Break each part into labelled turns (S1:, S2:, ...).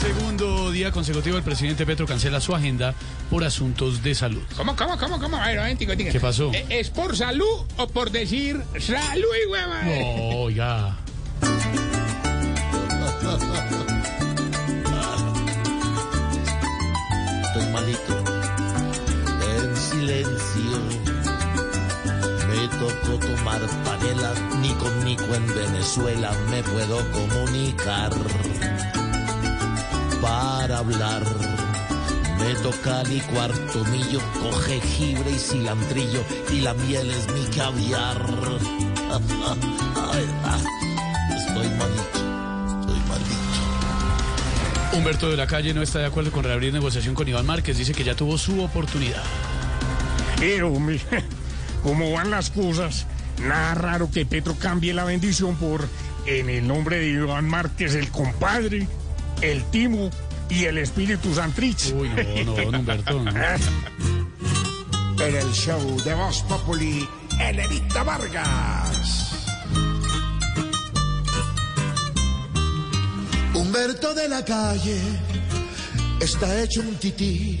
S1: Segundo día consecutivo el presidente Petro cancela su agenda por asuntos de salud.
S2: ¿Cómo, cómo, cómo, cómo? A ver.
S1: ¿Qué pasó?
S2: ¿E- ¿Es por salud o por decir salud y hueva?
S1: No, oiga.
S3: Estoy malito. En silencio. Me tocó tomar panela. Ni con Nico en Venezuela me puedo comunicar. Para hablar. Me toca licuar tomillo con jengibre y cilantrillo. Y la miel es mi caviar. Ah, Estoy malito. Estoy malito.
S1: Humberto de la Calle no está de acuerdo con reabrir negociación con Iván Márquez. Dice que ya tuvo su oportunidad.
S4: Pero, ¿cómo van las cosas? Nada raro que Petro cambie la bendición por, en el nombre de Iván Márquez, el compadre, el timo y el espíritu santrich.
S1: Uy, no, no, don Humberto. no.
S5: En el show de Voz Populi, Elenita Vargas.
S3: Humberto de la calle está hecho un tití,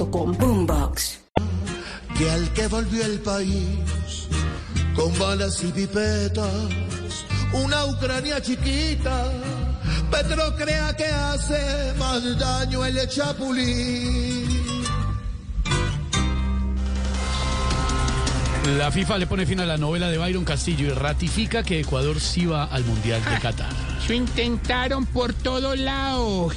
S6: Boombox.
S3: Que al que volvió el país con balas y pipetas, una Ucrania chiquita, Petro crea que hace más daño el chapulín.
S1: La FIFA le pone fin a la novela de Byron Castillo y ratifica que Ecuador sí va al Mundial de Qatar.
S2: Eso intentaron por todo lado.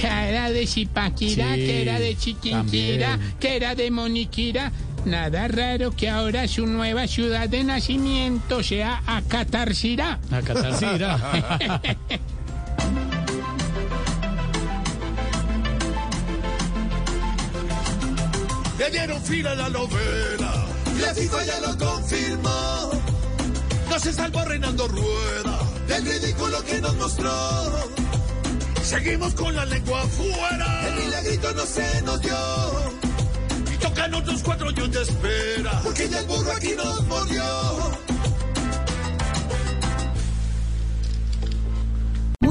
S2: Que era de Zipaquira,
S1: Sí,
S2: que era de Chiquinquira,
S1: también.
S2: que era de Moniquira. Nada raro que ahora su nueva ciudad de nacimiento sea Acatarcirá.
S1: A Qatar sí irá.
S3: Le dieron fin a la novela, la FIFA ya lo confirmó. No se salvó Reinaldo Rueda del ridículo que nos mostró. Seguimos con la lengua afuera. El milagrito no se nos dio. Y tocan otros cuatro años de espera. Porque ya el burro aquí nos mordió.